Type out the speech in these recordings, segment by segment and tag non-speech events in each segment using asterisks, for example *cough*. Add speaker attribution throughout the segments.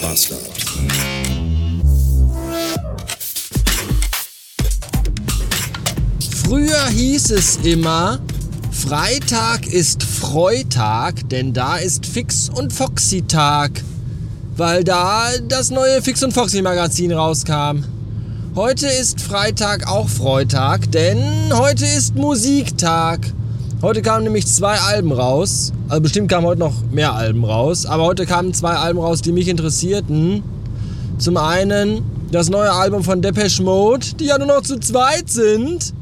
Speaker 1: Bastard.
Speaker 2: Früher hieß es immer, Freitag ist Freitag, denn da ist Fix und Foxy Tag, weil da das neue Fix und Foxy Magazin rauskam. Heute ist Freitag auch Freitag, denn heute ist Musiktag. Heute kamen nämlich zwei Alben raus. Also bestimmt kamen heute noch mehr Alben raus, aber heute kamen zwei Alben raus, die mich interessierten. Zum einen das neue Album von Depeche Mode, die ja nur noch zu zweit sind.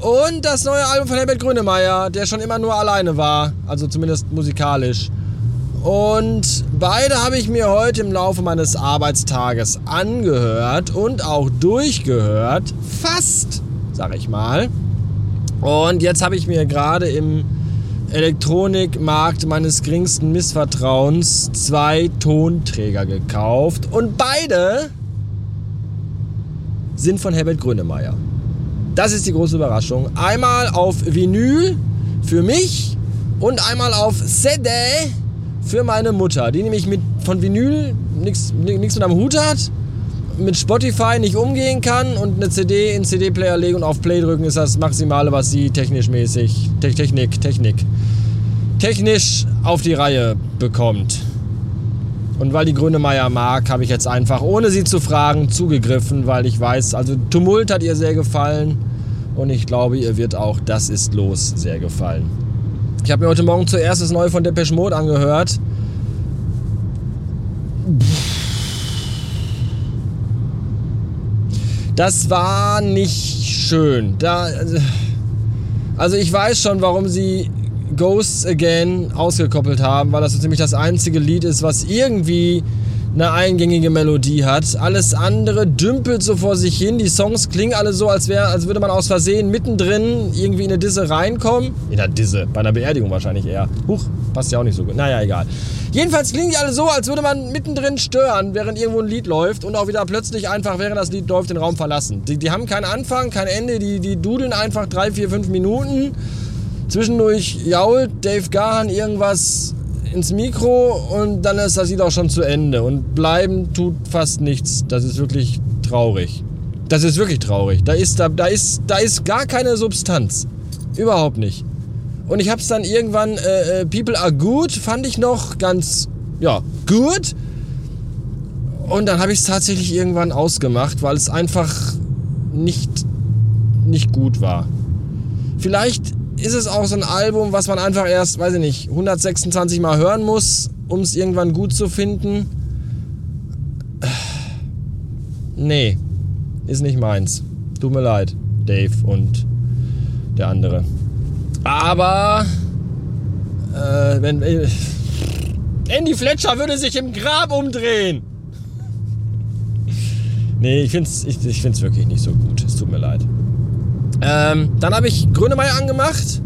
Speaker 2: Und das neue Album von Herbert Grönemeyer, der schon immer nur alleine war. Also zumindest musikalisch. Und beide habe ich mir heute im Laufe meines Arbeitstages angehört und auch durchgehört. Fast, sag ich mal. Und jetzt habe ich mir gerade im Elektronikmarkt meines geringsten Missvertrauens zwei Tonträger gekauft. Und beide sind von Herbert Grönemeyer. Das ist die große Überraschung. Einmal auf Vinyl für mich und einmal auf CD für meine Mutter, die nämlich mit von Vinyl nichts mit am Hut hat, mit Spotify nicht umgehen kann und eine CD in CD-Player legen und auf Play drücken ist das Maximale, was sie technisch mäßig, Technik, Technik, technisch auf die Reihe bekommt. Und weil die Grünemeier mag, habe ich jetzt einfach, ohne sie zu fragen, zugegriffen, weil ich weiß, also Tumult hat ihr sehr gefallen und ich glaube, ihr wird auch Das ist los sehr gefallen. Ich habe mir heute Morgen zuerst das neue von Depeche Mode angehört. Das war nicht schön. Da, also ich weiß schon, warum sie Ghosts Again ausgekoppelt haben, weil das so ziemlich das einzige Lied ist, was irgendwie eine eingängige Melodie hat. Alles andere dümpelt so vor sich hin. Die Songs klingen alle so, als, wär, als würde man aus Versehen mittendrin irgendwie in eine Disse reinkommen. In einer Disse, bei einer Beerdigung wahrscheinlich eher. Huch, passt ja auch nicht so gut. Naja, egal. Jedenfalls klingen die alle so, als würde man mittendrin stören, während irgendwo ein Lied läuft und auch wieder plötzlich einfach, während das Lied läuft, den Raum verlassen. Die, die haben keinen Anfang, kein Ende, die, die dudeln einfach drei, vier, fünf Minuten Zwischendurch jault Dave Gahan irgendwas ins Mikro und dann ist das Lied auch schon zu Ende. Und bleiben tut fast nichts. Das ist wirklich traurig. Das ist wirklich traurig. Da ist, da, da ist, da ist gar keine Substanz. Überhaupt nicht. Und ich hab's dann irgendwann, äh, äh, People Are Good, fand ich noch ganz, ja, gut. Und dann habe ich es tatsächlich irgendwann ausgemacht, weil es einfach nicht, nicht gut war. Vielleicht ist es auch so ein Album, was man einfach erst, weiß ich nicht, 126 Mal hören muss, um es irgendwann gut zu finden? Nee, ist nicht meins. Tut mir leid, Dave und der andere. Aber äh, wenn äh, Andy Fletcher würde sich im Grab umdrehen. Nee, ich find's, ich, ich find's wirklich nicht so gut. Es tut mir leid. Ähm, dann habe ich Grönemeyer angemacht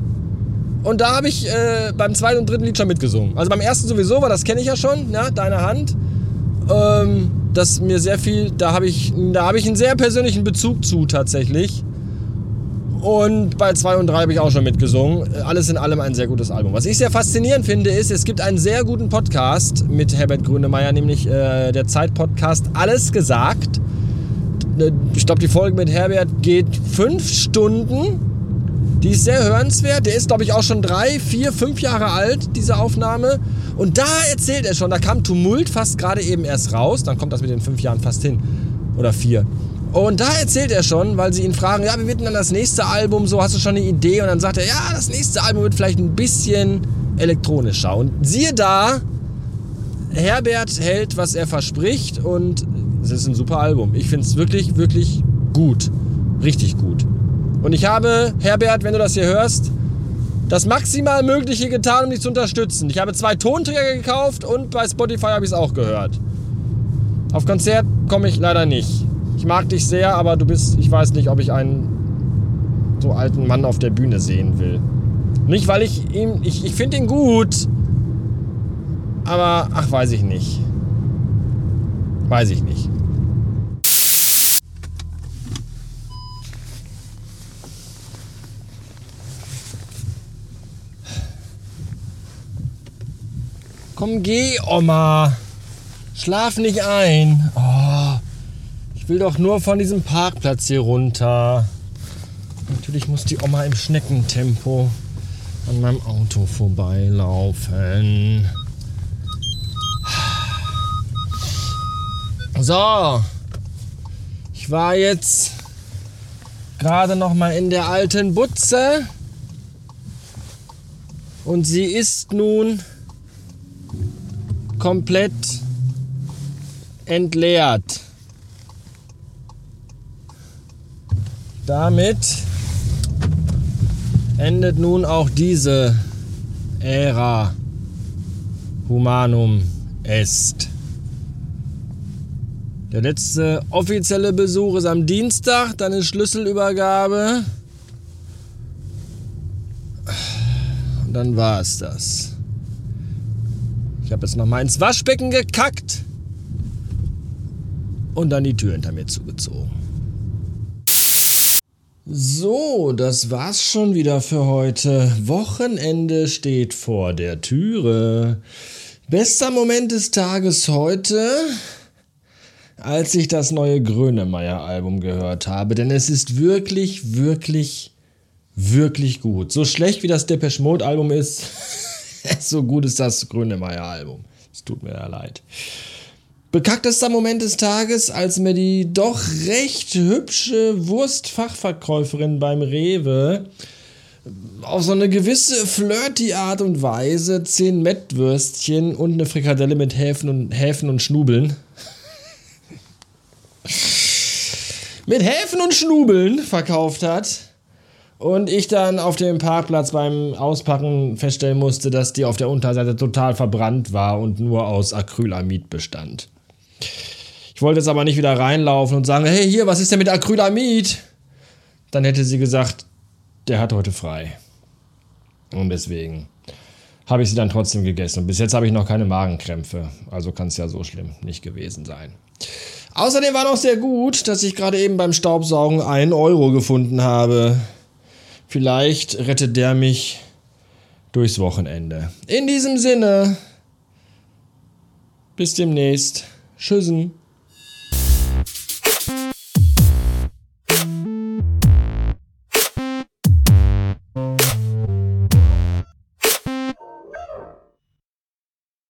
Speaker 2: und da habe ich äh, beim zweiten und dritten Lied schon mitgesungen. Also beim ersten sowieso, weil das kenne ich ja schon, ja, Deine Hand. Ähm, das mir sehr viel, da habe ich, da habe ich einen sehr persönlichen Bezug zu tatsächlich. Und bei 2 und 3 habe ich auch schon mitgesungen. Alles in allem ein sehr gutes Album. Was ich sehr faszinierend finde, ist, es gibt einen sehr guten Podcast mit Herbert Grönemeyer, nämlich äh, der Zeit-Podcast Alles gesagt. Ne, ich glaube, die Folge mit Herbert geht fünf Stunden. Die ist sehr hörenswert. Der ist, glaube ich, auch schon drei, vier, fünf Jahre alt, diese Aufnahme. Und da erzählt er schon, da kam Tumult fast gerade eben erst raus. Dann kommt das mit den fünf Jahren fast hin. Oder vier. Und da erzählt er schon, weil sie ihn fragen, ja, wie wird dann das nächste Album so? Hast du schon eine Idee? Und dann sagt er, ja, das nächste Album wird vielleicht ein bisschen elektronischer. Und siehe da, Herbert hält, was er verspricht und es ist ein super Album. Ich finde es wirklich, wirklich gut. Richtig gut. Und ich habe, Herbert, wenn du das hier hörst, das maximal Mögliche getan, um dich zu unterstützen. Ich habe zwei Tonträger gekauft und bei Spotify habe ich es auch gehört. Auf Konzert komme ich leider nicht. Ich mag dich sehr, aber du bist, ich weiß nicht, ob ich einen so alten Mann auf der Bühne sehen will. Nicht, weil ich ihm, ich, ich finde ihn gut, aber ach, weiß ich nicht. Weiß ich nicht. Komm, geh, Oma. Schlaf nicht ein. Oh, ich will doch nur von diesem Parkplatz hier runter. Natürlich muss die Oma im Schneckentempo an meinem Auto vorbeilaufen. So, ich war jetzt gerade noch mal in der alten Butze und sie ist nun komplett entleert. Damit endet nun auch diese Ära Humanum Est. Der letzte offizielle Besuch ist am Dienstag, dann ist Schlüsselübergabe. Und dann war es das. Ich habe jetzt noch mal ins Waschbecken gekackt und dann die Tür hinter mir zugezogen. So, das war's schon wieder für heute. Wochenende steht vor der Türe. Bester Moment des Tages heute, als ich das neue Grönemeyer-Album gehört habe, denn es ist wirklich, wirklich, wirklich gut. So schlecht wie das Depeche Mode-Album ist, *laughs* *laughs* so gut ist das Grönemeyer-Album. Es tut mir ja leid. Bekacktester Moment des Tages, als mir die doch recht hübsche Wurstfachverkäuferin beim Rewe auf so eine gewisse flirty Art und Weise zehn Mettwürstchen und eine Frikadelle mit Häfen und, Häfen und Schnubeln *laughs* mit Häfen und Schnubeln verkauft hat. Und ich dann auf dem Parkplatz beim Auspacken feststellen musste, dass die auf der Unterseite total verbrannt war und nur aus Acrylamid bestand. Ich wollte jetzt aber nicht wieder reinlaufen und sagen, hey, hier, was ist denn mit Acrylamid? Dann hätte sie gesagt, der hat heute frei. Und deswegen habe ich sie dann trotzdem gegessen. Und bis jetzt habe ich noch keine Magenkrämpfe. Also kann es ja so schlimm nicht gewesen sein. Außerdem war noch sehr gut, dass ich gerade eben beim Staubsaugen einen Euro gefunden habe. Vielleicht rettet der mich durchs Wochenende. In diesem Sinne, bis demnächst. Tschüssen.